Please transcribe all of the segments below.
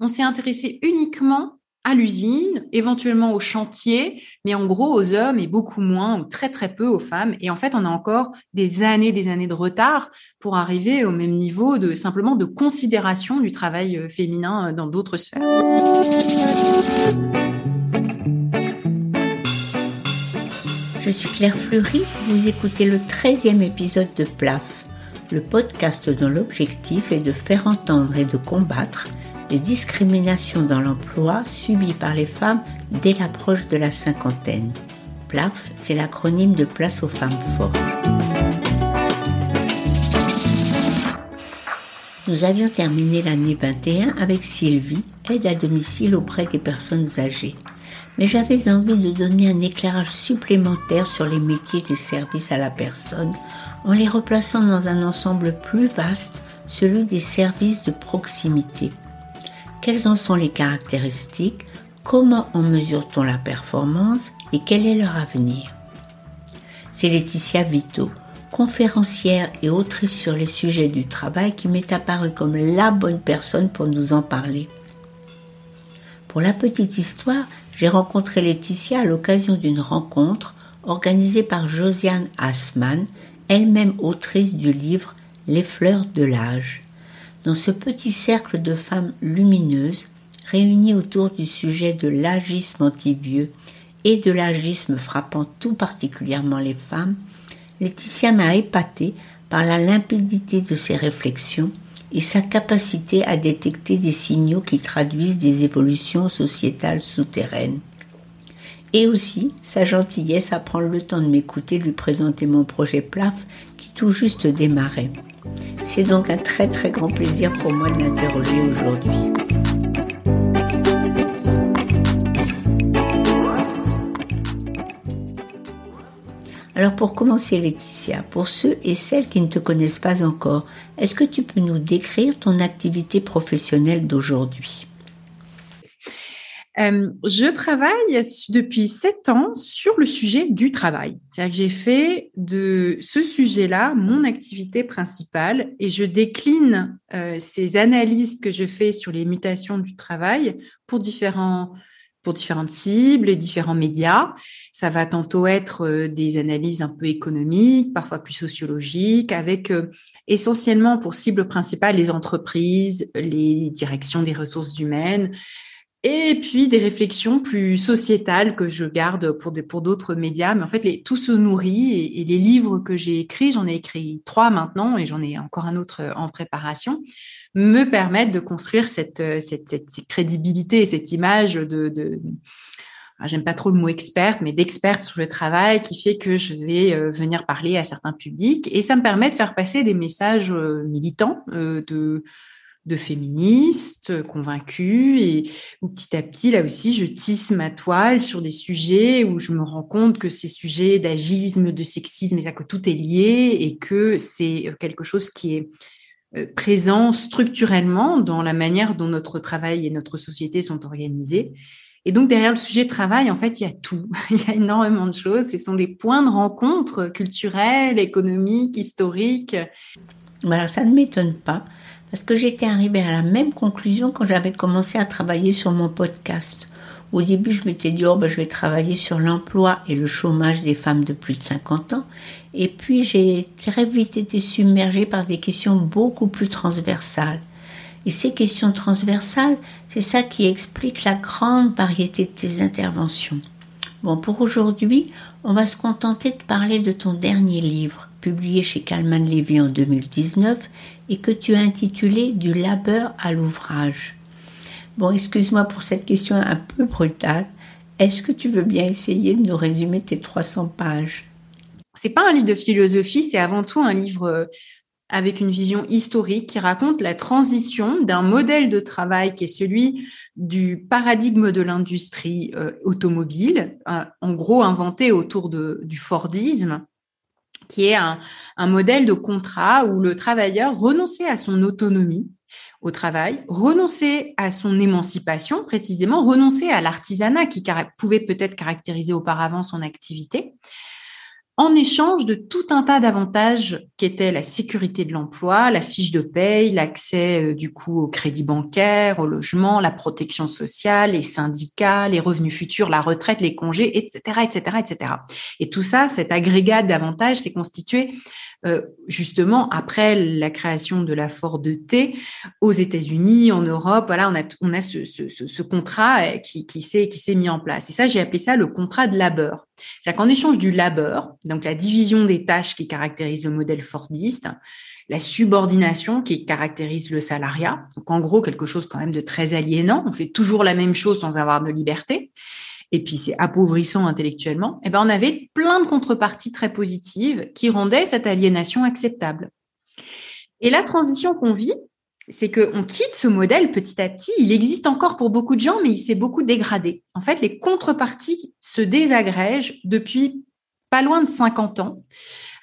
on s'est intéressé uniquement à l'usine, éventuellement au chantier, mais en gros aux hommes et beaucoup moins ou très très peu aux femmes. Et en fait, on a encore des années, des années de retard pour arriver au même niveau de simplement de considération du travail euh, féminin euh, dans d'autres sphères. Je suis Claire Fleury, vous écoutez le 13e épisode de PLAF, le podcast dont l'objectif est de faire entendre et de combattre les discriminations dans l'emploi subies par les femmes dès l'approche de la cinquantaine. PLAF, c'est l'acronyme de Place aux femmes fortes. Nous avions terminé l'année 21 avec Sylvie, aide à domicile auprès des personnes âgées. Mais j'avais envie de donner un éclairage supplémentaire sur les métiers des services à la personne en les replaçant dans un ensemble plus vaste, celui des services de proximité quelles en sont les caractéristiques, comment en mesure-t-on la performance et quel est leur avenir. C'est Laetitia Vito, conférencière et autrice sur les sujets du travail qui m'est apparue comme la bonne personne pour nous en parler. Pour la petite histoire, j'ai rencontré Laetitia à l'occasion d'une rencontre organisée par Josiane Assmann, elle-même autrice du livre Les fleurs de l'âge dans ce petit cercle de femmes lumineuses réunies autour du sujet de l'agisme anti-vieux et de l'agisme frappant tout particulièrement les femmes, Laetitia m'a épatée par la limpidité de ses réflexions et sa capacité à détecter des signaux qui traduisent des évolutions sociétales souterraines. Et aussi sa gentillesse à prendre le temps de m'écouter lui présenter mon projet PLAF tout juste démarrait. C'est donc un très très grand plaisir pour moi de l'interroger aujourd'hui. Alors pour commencer Laetitia, pour ceux et celles qui ne te connaissent pas encore, est-ce que tu peux nous décrire ton activité professionnelle d'aujourd'hui? Euh, je travaille depuis sept ans sur le sujet du travail. C'est-à-dire que j'ai fait de ce sujet-là mon activité principale et je décline euh, ces analyses que je fais sur les mutations du travail pour différents pour différentes cibles et différents médias. Ça va tantôt être euh, des analyses un peu économiques, parfois plus sociologiques, avec essentiellement pour cible principale les entreprises, les directions des ressources humaines, et puis des réflexions plus sociétales que je garde pour pour d'autres médias. Mais en fait, tout se nourrit et, les livres que j'ai écrits, j'en ai écrit trois maintenant et j'en ai encore un autre en préparation, me permettent de construire cette, cette, crédibilité et cette image de, de j'aime pas trop le mot experte, mais d'experte sur le travail qui fait que je vais euh, venir parler à certains publics et ça me permet de faire passer des messages euh, militants euh, de de féministes convaincus et où petit à petit, là aussi, je tisse ma toile sur des sujets où je me rends compte que ces sujets d'agisme, de sexisme, que tout est lié et que c'est quelque chose qui est euh, présent structurellement dans la manière dont notre travail et notre société sont organisés. Et donc, derrière le sujet travail, en fait, il y a tout. il y a énormément de choses. Ce sont des points de rencontre culturels, économiques, historiques. Alors, ça ne m'étonne pas parce que j'étais arrivée à la même conclusion quand j'avais commencé à travailler sur mon podcast. Au début, je m'étais dit, oh, ben, je vais travailler sur l'emploi et le chômage des femmes de plus de 50 ans. Et puis, j'ai très vite été submergée par des questions beaucoup plus transversales. Et ces questions transversales, c'est ça qui explique la grande variété de tes interventions. Bon, pour aujourd'hui, on va se contenter de parler de ton dernier livre, publié chez Calman Levy en 2019 et que tu as intitulé Du labeur à l'ouvrage. Bon, excuse-moi pour cette question un peu brutale. Est-ce que tu veux bien essayer de nous résumer tes 300 pages? C'est pas un livre de philosophie, c'est avant tout un livre euh, avec une vision historique qui raconte la transition d'un modèle de travail qui est celui du paradigme de l'industrie euh, automobile, euh, en gros inventé autour du Fordisme, qui est un, modèle de contrat où le travailleur renonçait à son autonomie au travail, renonçait à son émancipation, précisément, renonçait à l'artisanat qui pouvait peut-être caractériser auparavant son activité, en échange de tout un tas d'avantages qui étaient la sécurité de l'emploi, la fiche de paye, l'accès euh, du coup au crédit bancaire, au logement, la protection sociale, les syndicats, les revenus futurs, la retraite, les congés, etc., etc., etc. Et tout ça, cet agrégat d'avantages, s'est constitué euh, justement après la création de la Ford T aux États-Unis, en Europe. Voilà, on a, on a ce contrat euh, qui, qui s'est mis en place. Et ça, j'ai appelé ça le contrat de labeur. C'est-à-dire qu'en échange du labeur, donc la division des tâches qui caractérise le modèle Fordiste, la subordination qui caractérise le salariat, donc en gros quelque chose quand même de très aliénant, on fait toujours la même chose sans avoir de liberté, et puis c'est appauvrissant intellectuellement, eh ben on avait plein de contreparties très positives qui rendaient cette aliénation acceptable. Et la transition qu'on vit, c'est qu'on quitte ce modèle petit à petit. Il existe encore pour beaucoup de gens, mais il s'est beaucoup dégradé. En fait, les contreparties se désagrègent depuis pas loin de 50 ans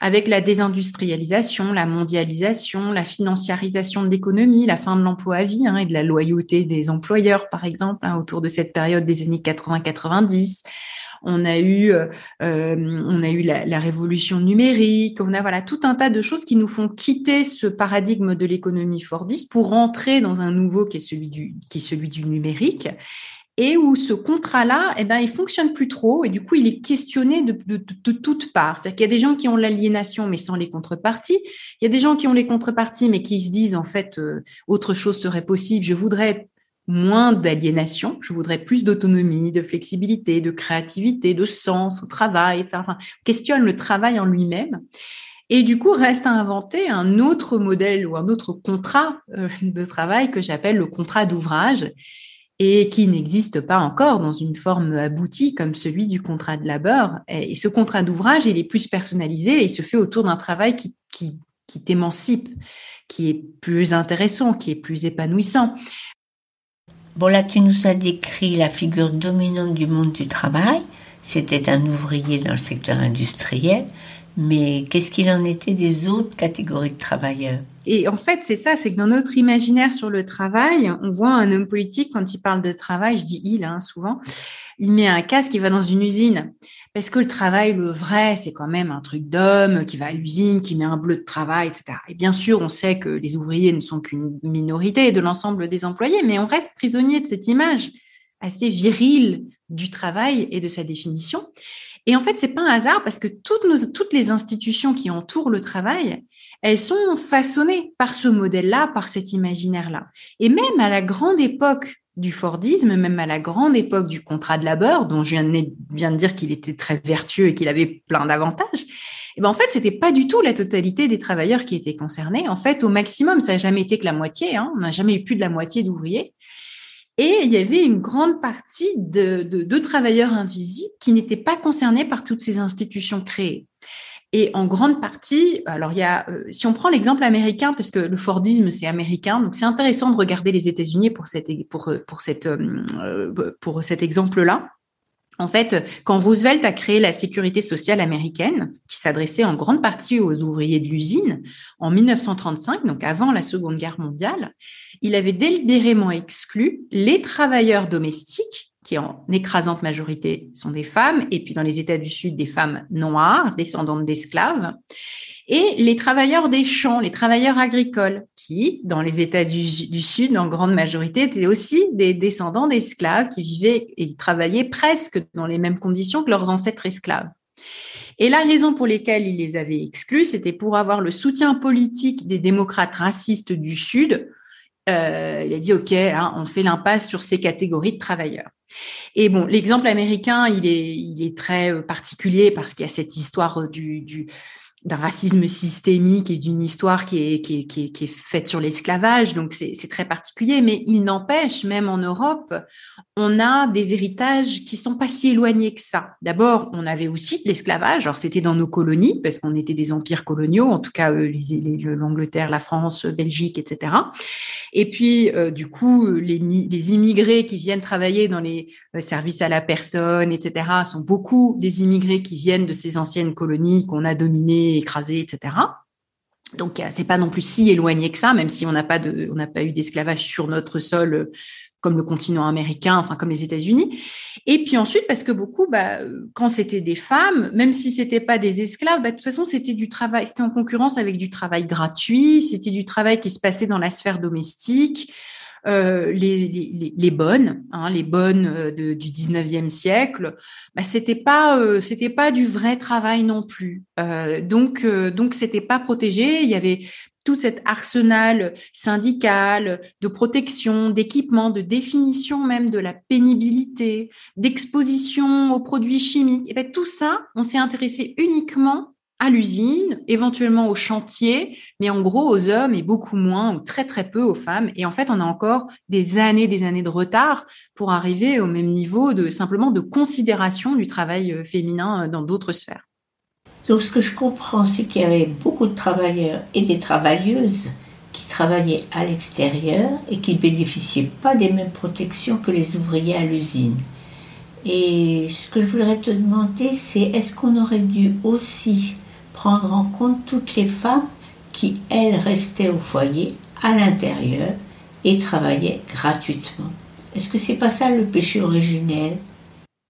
avec la désindustrialisation, la mondialisation, la financiarisation de l'économie, la fin de l'emploi à vie hein, et de la loyauté des employeurs, par exemple, hein, autour de cette période des années 80-90. On a eu, euh, on a eu la, révolution numérique. On a voilà tout un tas de choses qui nous font quitter ce paradigme de l'économie fordiste pour rentrer dans un nouveau qui est celui du numérique et où ce contrat-là, eh ben, il fonctionne plus trop et du coup, il est questionné de, toutes parts. C'est-à-dire qu'il y a des gens qui ont l'aliénation mais sans les contreparties. Il y a des gens qui ont les contreparties mais qui se disent en fait euh, autre chose serait possible. Je voudrais moins d'aliénation, je voudrais plus d'autonomie, de flexibilité, de créativité, de sens au travail, etc. Enfin, questionne le travail en lui-même. Et du coup, reste à inventer un autre modèle ou un autre contrat euh, de travail que j'appelle le contrat d'ouvrage et qui n'existe pas encore dans une forme aboutie comme celui du contrat de labeur. Et ce contrat d'ouvrage, il est plus personnalisé et il se fait autour d'un travail qui, qui, qui t'émancipe, qui est plus intéressant, qui est plus épanouissant. Bon, là, tu nous as décrit la figure dominante du monde du travail. C'était un ouvrier dans le secteur industriel. Mais qu'est-ce qu'il en était des autres catégories de travailleurs? Et en fait, c'est ça, c'est que dans notre imaginaire sur le travail, on voit un homme politique quand il parle de travail, je dis il hein, souvent, il met un casque, il va dans une usine. Parce que le travail, le vrai, c'est quand même un truc d'homme qui va à l'usine, qui met un bleu de travail, etc. Et bien sûr, on sait que les ouvriers ne sont qu'une minorité de l'ensemble des employés, mais on reste prisonnier de cette image assez virile du travail et de sa définition. Et en fait, c'est pas un hasard parce que toutes, nos, toutes les institutions qui entourent le travail, elles sont façonnées par ce modèle-là, par cet imaginaire-là. Et même à la grande époque du Fordisme, même à la grande époque du contrat de labeur, dont je viens de, dire qu'il était très vertueux et qu'il avait plein d'avantages, et eh ben en fait, c'était pas du tout la totalité des travailleurs qui étaient concernés. En fait, au maximum, ça n'a jamais été que la moitié. Hein. On n'a jamais eu plus de la moitié d'ouvriers. Et il y avait une grande partie de, de travailleurs invisibles qui n'étaient pas concernés par toutes ces institutions créées. Et en grande partie, alors il y a, euh, si on prend l'exemple américain, parce que le Fordisme c'est américain, donc c'est intéressant de regarder les États-Unis pour cette pour euh, pour cette euh, pour cet exemple-là. En fait, quand Roosevelt a créé la sécurité sociale américaine, qui s'adressait en grande partie aux ouvriers de l'usine, en 1935, donc avant la Seconde Guerre mondiale, il avait délibérément exclu les travailleurs domestiques qui en écrasante majorité sont des femmes, et puis dans les États du Sud, des femmes noires, descendantes d'esclaves, et les travailleurs des champs, les travailleurs agricoles, qui, dans les États du, Sud, en grande majorité, étaient aussi des descendants d'esclaves qui vivaient et travaillaient presque dans les mêmes conditions que leurs ancêtres esclaves. Et la raison pour laquelle il les avait exclus, c'était pour avoir le soutien politique des démocrates racistes du Sud. Euh, il a dit, OK, hein, on fait l'impasse sur ces catégories de travailleurs. Et bon, l'exemple américain, il est, il est très euh, particulier parce qu'il y a cette histoire euh, du, du d'un racisme systémique et d'une histoire qui est, qui est, qui est, qui est faite sur l'esclavage. Donc, c'est très particulier. Mais il n'empêche, même en Europe, on a des héritages qui sont pas si éloignés que ça. D'abord, on avait aussi de l'esclavage. Alors, c'était dans nos colonies, parce qu'on était des empires coloniaux, en tout cas, euh, l'Angleterre, la France, Belgique, etc. Et puis, euh, du coup, les, les, immigrés qui viennent travailler dans les euh, services à la personne, etc., sont beaucoup des immigrés qui viennent de ces anciennes colonies qu'on a dominées écrasé, etc. Donc c'est pas non plus si éloigné que ça, même si on n'a pas de, on n'a pas eu d'esclavage sur notre sol comme le continent américain, enfin comme les États-Unis. Et puis ensuite, parce que beaucoup, bah, quand c'était des femmes, même si c'était pas des esclaves, bah, de toute façon, c'était du travail, c'était en concurrence avec du travail gratuit, c'était du travail qui se passait dans la sphère domestique. Euh, les, les, les, bonnes, hein, les bonnes euh, du 19e siècle, bah, c'était pas euh, c'était pas du vrai travail non plus. Euh, donc donc c'était pas protégé. Il y avait tout cet arsenal syndical de protection, d'équipement, de définition même de la pénibilité, d'exposition aux produits chimiques. Et bien, tout ça, on s'est intéressé uniquement à l'usine, éventuellement au chantier, mais en gros aux hommes et beaucoup moins ou très très peu aux femmes. Et en fait, on a encore des années, des années de retard pour arriver au même niveau de simplement de considération du travail euh, féminin euh, dans d'autres sphères. Donc ce que je comprends, c'est qu'il y avait beaucoup de travailleurs et des travailleuses qui travaillaient à l'extérieur et qui ne bénéficiaient pas des mêmes protections que les ouvriers à l'usine. Et ce que je voudrais te demander, c'est est-ce qu'on aurait dû aussi prendre en compte toutes les femmes qui, elles, restaient au foyer, à l'intérieur, et travaillaient gratuitement. Est-ce que c'est pas ça le péché originel?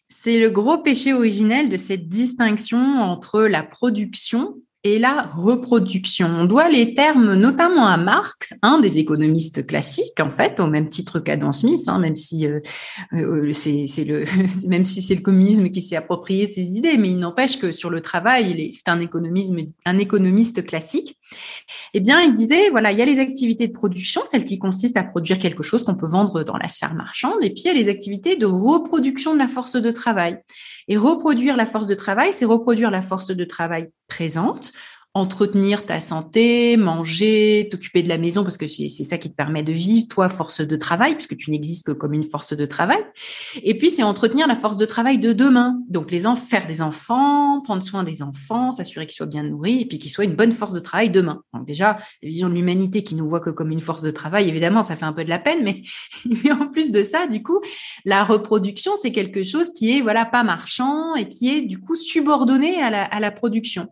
C'est le gros péché originel de cette distinction entre la production et la reproduction. On doit les termes notamment à Marx, un des économistes classiques en fait, au même titre qu'Adam Smith, hein, même si euh, euh, c'est le même si c'est le communisme qui s'est approprié ces idées, mais il n'empêche que sur le travail, c'est un économisme un économiste classique. Eh bien, il disait voilà, il y a les activités de production, celles qui consistent à produire quelque chose qu'on peut vendre dans la sphère marchande, et puis il y a les activités de reproduction de la force de travail. Et reproduire la force de travail, c'est reproduire la force de travail présente, entretenir ta santé, manger, t'occuper de la maison parce que c'est ça qui te permet de vivre, toi, force de travail, puisque tu n'existes que comme une force de travail. Et puis, c'est entretenir la force de travail de demain. Donc, les enfants, faire des enfants, prendre soin des enfants, s'assurer qu'ils soient bien nourris et puis qu'ils soient une bonne force de travail demain. Donc, déjà, la vision de l'humanité qui nous voit que comme une force de travail, évidemment, ça fait un peu de la peine, mais, mais en plus de ça, du coup, la reproduction, c'est quelque chose qui est, voilà, pas marchand et qui est, du coup, subordonné à la, à la production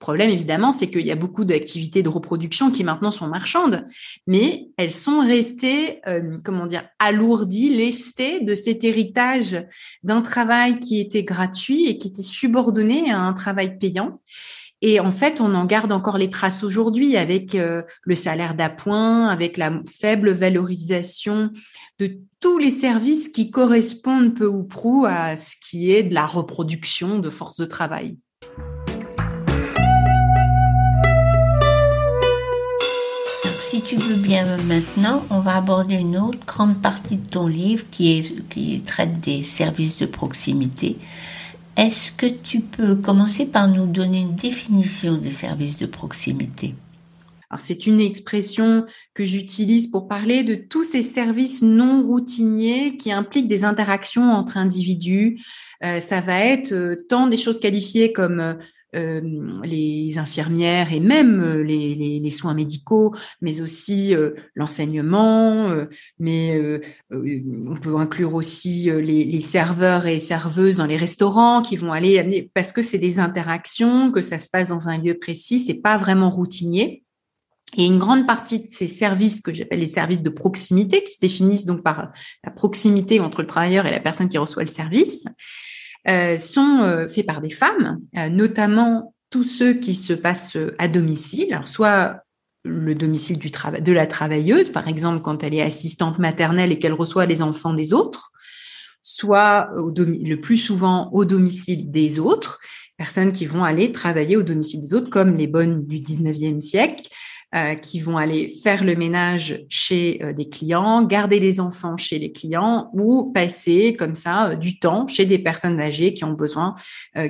problème, évidemment, c'est qu'il y a beaucoup d'activités de reproduction qui maintenant sont marchandes, mais elles sont restées, euh, comment dire, alourdies, lestées de cet héritage d'un travail qui était gratuit et qui était subordonné à un travail payant. Et en fait, on en garde encore les traces aujourd'hui avec euh, le salaire d'appoint, avec la faible valorisation de tous les services qui correspondent peu ou prou à ce qui est de la reproduction de force de travail. Si tu veux bien maintenant, on va aborder une autre grande partie de ton livre qui, est, qui traite des services de proximité. Est-ce que tu peux commencer par nous donner une définition des services de proximité? C'est une expression que j'utilise pour parler de tous ces services non routiniers qui impliquent des interactions entre individus. Euh, ça va être euh, tant des choses qualifiées comme euh, euh, les infirmières et même euh, les, les, les soins médicaux, mais aussi euh, l'enseignement, mais on peut inclure aussi les, les, serveurs et serveuses dans les restaurants qui vont aller amener, parce que c'est des interactions, que ça se passe dans un lieu précis, c'est pas vraiment routinier. Et une grande partie de ces services que j'appelle les services de proximité, qui se définissent donc par la proximité entre le travailleur et la personne qui reçoit le service, euh, sont euh, faits par des femmes, euh, notamment tous ceux qui se passent à domicile, alors soit le domicile de la travailleuse, par exemple quand elle est assistante maternelle et qu'elle reçoit les enfants des autres, soit le plus souvent au domicile des autres, personnes qui vont aller travailler au domicile des autres, comme les bonnes du 19e siècle, euh, qui vont aller faire le ménage chez euh, des clients, garder les enfants chez les clients ou passer comme ça euh, du temps chez des personnes âgées qui ont besoin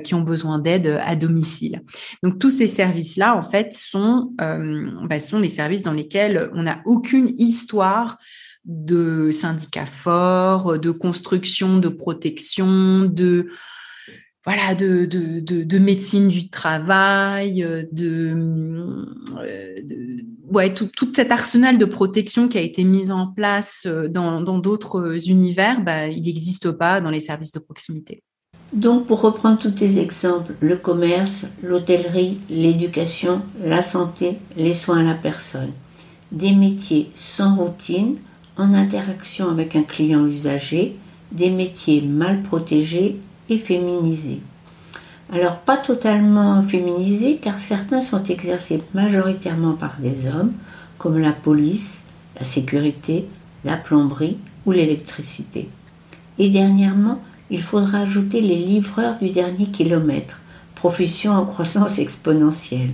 qui ont besoin d'aide à domicile. Donc tous ces services là en fait sont bah, sont des services dans lesquels on n'a aucune histoire de syndicats forts, de construction, de protection, de voilà, de, de, de, médecine du travail, euh, de, euh, de ouais, tout, tout, cet arsenal de protection qui a été mis en place euh, dans d'autres univers, bah, il n'existe pas dans les services de proximité. Donc, pour reprendre tous tes exemples, le commerce, l'hôtellerie, l'éducation, la santé, les soins à la personne, des métiers sans routine, en interaction avec un client usager, des métiers mal protégés féminisés. Alors pas totalement féminisés car certains sont exercés majoritairement par des hommes, comme la police, la sécurité, la plomberie ou l'électricité. Et dernièrement, il faudra ajouter les livreurs du dernier kilomètre, profession en croissance exponentielle.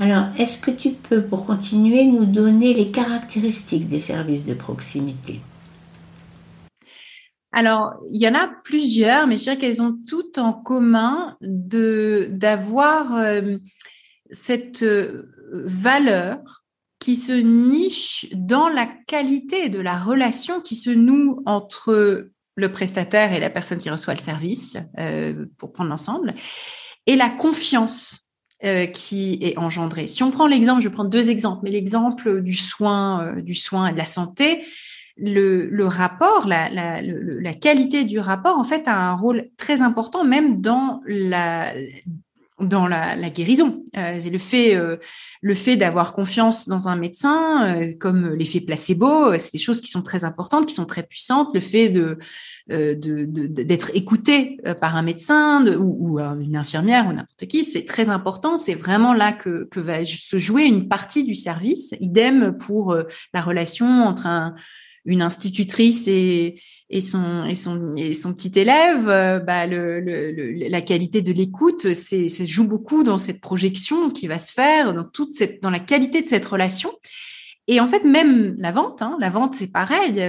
Alors, est-ce que tu peux, pour continuer, nous donner les caractéristiques des services de proximité? Alors, il y en a plusieurs, mais je dirais qu'elles ont toutes en commun de d'avoir euh, cette euh, valeur qui se niche dans la qualité de la relation qui se noue entre le prestataire et la personne qui reçoit le service, euh, pour prendre l'ensemble, et la confiance qui est engendrée. Si on prend l'exemple, je prends deux exemples, mais l'exemple du soin, du soin et de la santé, le, rapport, la, qualité du rapport, en fait, a un rôle très important, même dans la, dans la, guérison. Euh, le fait, euh, le fait d'avoir confiance dans un médecin, euh, comme l'effet placebo, c'est des choses qui sont très importantes, qui sont très puissantes. Le fait de d'être écouté par un médecin ou, une infirmière ou n'importe qui, c'est très important. C'est vraiment là que, que va se jouer une partie du service. Idem pour la relation entre un une institutrice et, son, et, son, et son petit élève, euh, bah, la qualité de l'écoute, c'est, ça joue beaucoup dans cette projection qui va se faire, dans, toute cette, la qualité de cette relation. Et en fait, même la vente, hein, la vente, c'est pareil.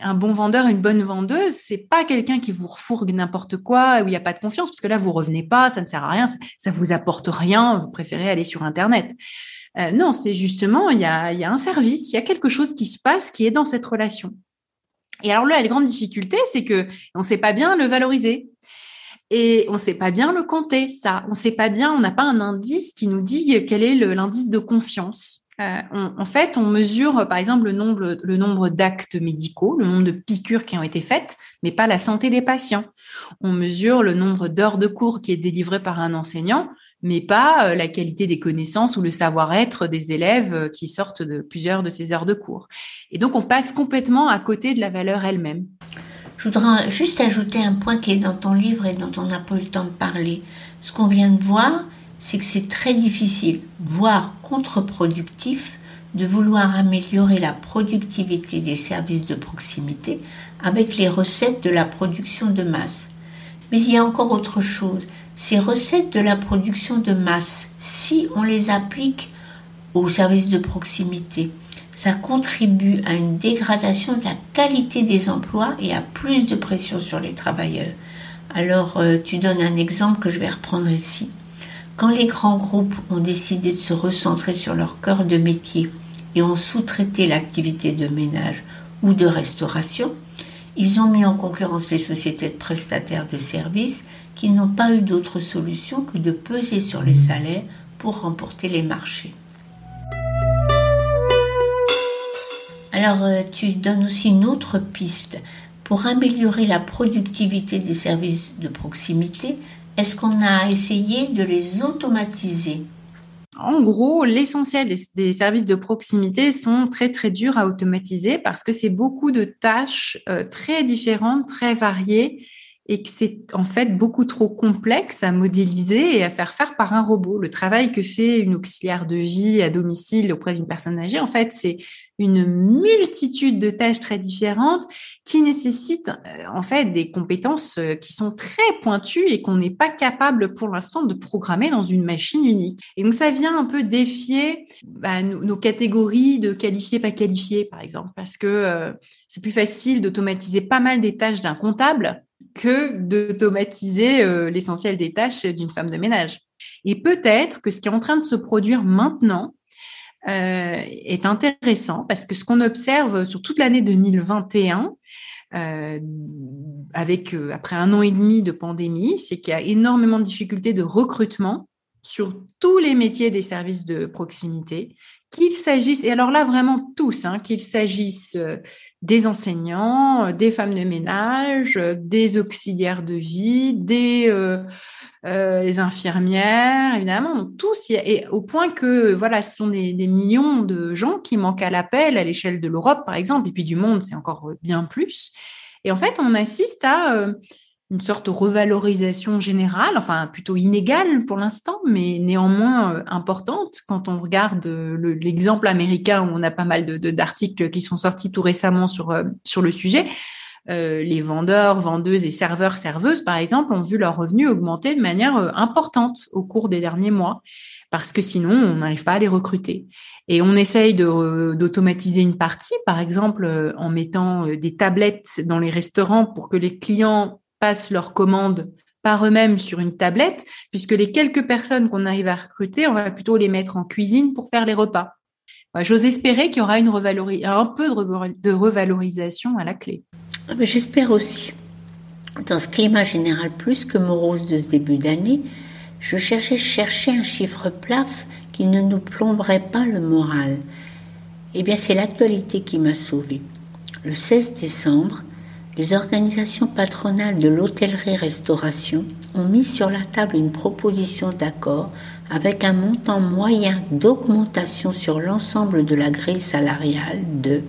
Un bon vendeur, une bonne vendeuse, c'est pas quelqu'un qui vous refourgue n'importe quoi où il n'y a pas de confiance, parce que là, vous revenez pas, ça ne sert à rien, ça, ça vous apporte rien, vous préférez aller sur Internet. Euh, non, c'est justement, il y a, un service, il y a quelque chose qui se passe qui est dans cette relation. Et alors là, la grande difficulté, c'est que on ne sait pas bien le valoriser. Et on ne sait pas bien le compter, ça. On ne sait pas bien, on n'a pas un indice qui nous dit quel est l'indice de confiance. Euh, en fait, on mesure, par exemple, le nombre, le nombre d'actes médicaux, le nombre de piqûres qui ont été faites, mais pas la santé des patients. On mesure le nombre d'heures de cours qui est délivré par un enseignant, mais pas euh, la qualité des connaissances ou le savoir-être des élèves euh, qui sortent de plusieurs de ces heures de cours. Et donc, on passe complètement à côté de la valeur elle-même. Je voudrais juste ajouter un point qui est dans ton livre et dont on n'a pas eu le temps de parler. Ce qu'on vient de voir, c'est que c'est très difficile, voire contre-productif, de vouloir améliorer la productivité des services de proximité avec les recettes de la production de masse. Mais il y a encore autre chose, ces recettes de la production de masse, si on les applique aux services de proximité, ça contribue à une dégradation de la qualité des emplois et à plus de pression sur les travailleurs. Alors, euh, tu donnes un exemple que je vais reprendre ici. Quand les grands groupes ont décidé de se recentrer sur leur cœur de métier et ont sous-traité l'activité de ménage ou de restauration, ils ont mis en concurrence les sociétés de prestataires de services qui n'ont pas eu d'autre solution que de peser sur les salaires pour remporter les marchés. Alors euh, tu donnes aussi une autre piste. Pour améliorer la productivité des services de proximité, est-ce qu'on a essayé de les automatiser? En gros, l'essentiel des, services de proximité sont très très durs à automatiser parce que c'est beaucoup de tâches euh, très différentes, très variées et que c'est en fait beaucoup trop complexe à modéliser et à faire faire par un robot. Le travail que fait une auxiliaire de vie à domicile auprès d'une personne âgée, en fait, c'est une multitude de tâches très différentes qui nécessitent euh, en fait des compétences euh, qui sont très pointues et qu'on n'est pas capable pour l'instant de programmer dans une machine unique. Et donc ça vient un peu défier bah, nos, catégories de qualifiés pas qualifiés par exemple parce que euh, c'est plus facile d'automatiser pas mal des tâches d'un comptable que d'automatiser euh, l'essentiel des tâches d'une femme de ménage. Et peut-être que ce qui est en train de se produire maintenant euh, est intéressant parce que ce qu'on observe sur toute l'année 2021, euh, avec après un an et demi de pandémie, c'est qu'il y a énormément de difficultés de recrutement sur tous les métiers des services de proximité qu'il s'agisse, et alors là vraiment tous, hein, qu'il s'agisse euh, des enseignants, euh, des femmes de ménage, euh, des auxiliaires de vie, des infirmières, évidemment, tous, et au point que voilà, ce sont des millions de gens qui manquent à l'appel à l'échelle de l'Europe, par exemple, et puis du monde, c'est encore bien plus. Et en fait, on assiste à une sorte de revalorisation générale, enfin plutôt inégale pour l'instant, mais néanmoins euh, importante quand on regarde euh, l'exemple américain où on a pas mal d'articles qui sont sortis tout récemment sur, euh, sur le sujet. les vendeurs, vendeuses et serveurs, serveuses, par exemple, ont vu leurs revenus augmenter de manière importante au cours des derniers mois, parce que sinon, on n'arrive pas à les recruter. Et on essaye d'automatiser une partie, par exemple, en mettant des tablettes dans les restaurants pour que les clients passent leurs commandes par eux-mêmes sur une tablette, puisque les quelques personnes qu'on arrive à recruter, on va plutôt les mettre en cuisine pour faire les repas. J'ose espérer qu'il y aura une un peu de revalorisation à la clé. Ah, j'espère aussi. Dans ce climat général plus que morose de ce début d'année, je cherchais chercher un chiffre plaf qui ne nous plomberait pas le moral. Eh bien, c'est l'actualité qui m'a sauvé. Le 16 décembre, les organisations patronales de l'hôtellerie-restauration ont mis sur la table une proposition d'accord avec un montant moyen d'augmentation sur l'ensemble de la grille salariale de,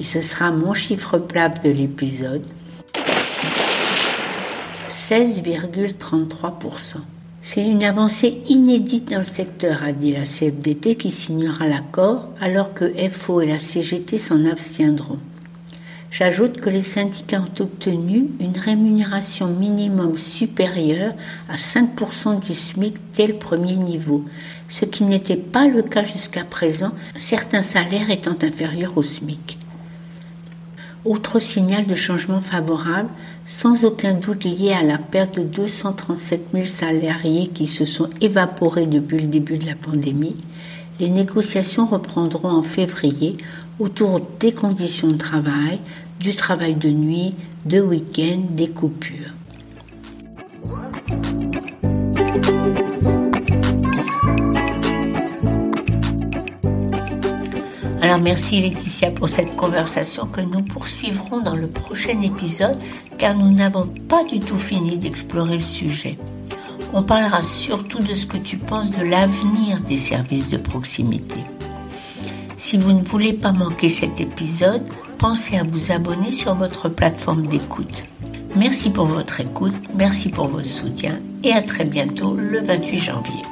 et ce sera mon chiffre plat de l'épisode, 16,33%. C'est une avancée inédite dans le secteur, a dit la CFDT qui signera l'accord alors que FO et la CGT s'en abstiendront. J'ajoute que les syndicats ont obtenu une rémunération minimum supérieure à 5% du SMIC dès le premier niveau, ce qui n'était pas le cas jusqu'à présent, certains salaires étant inférieurs au SMIC. Autre signal de changement favorable, sans aucun doute lié à la perte de 237 000 salariés qui se sont évaporés depuis le début de la pandémie, les négociations reprendront en février autour des conditions de travail, du travail de nuit, de week-end, des coupures. Alors merci Laetitia pour cette conversation que nous poursuivrons dans le prochain épisode car nous n'avons pas du tout fini d'explorer le sujet. On parlera surtout de ce que tu penses de l'avenir des services de proximité. Si vous ne voulez pas manquer cet épisode, pensez à vous abonner sur votre plateforme d'écoute. Merci pour votre écoute, merci pour votre soutien et à très bientôt le 28 janvier.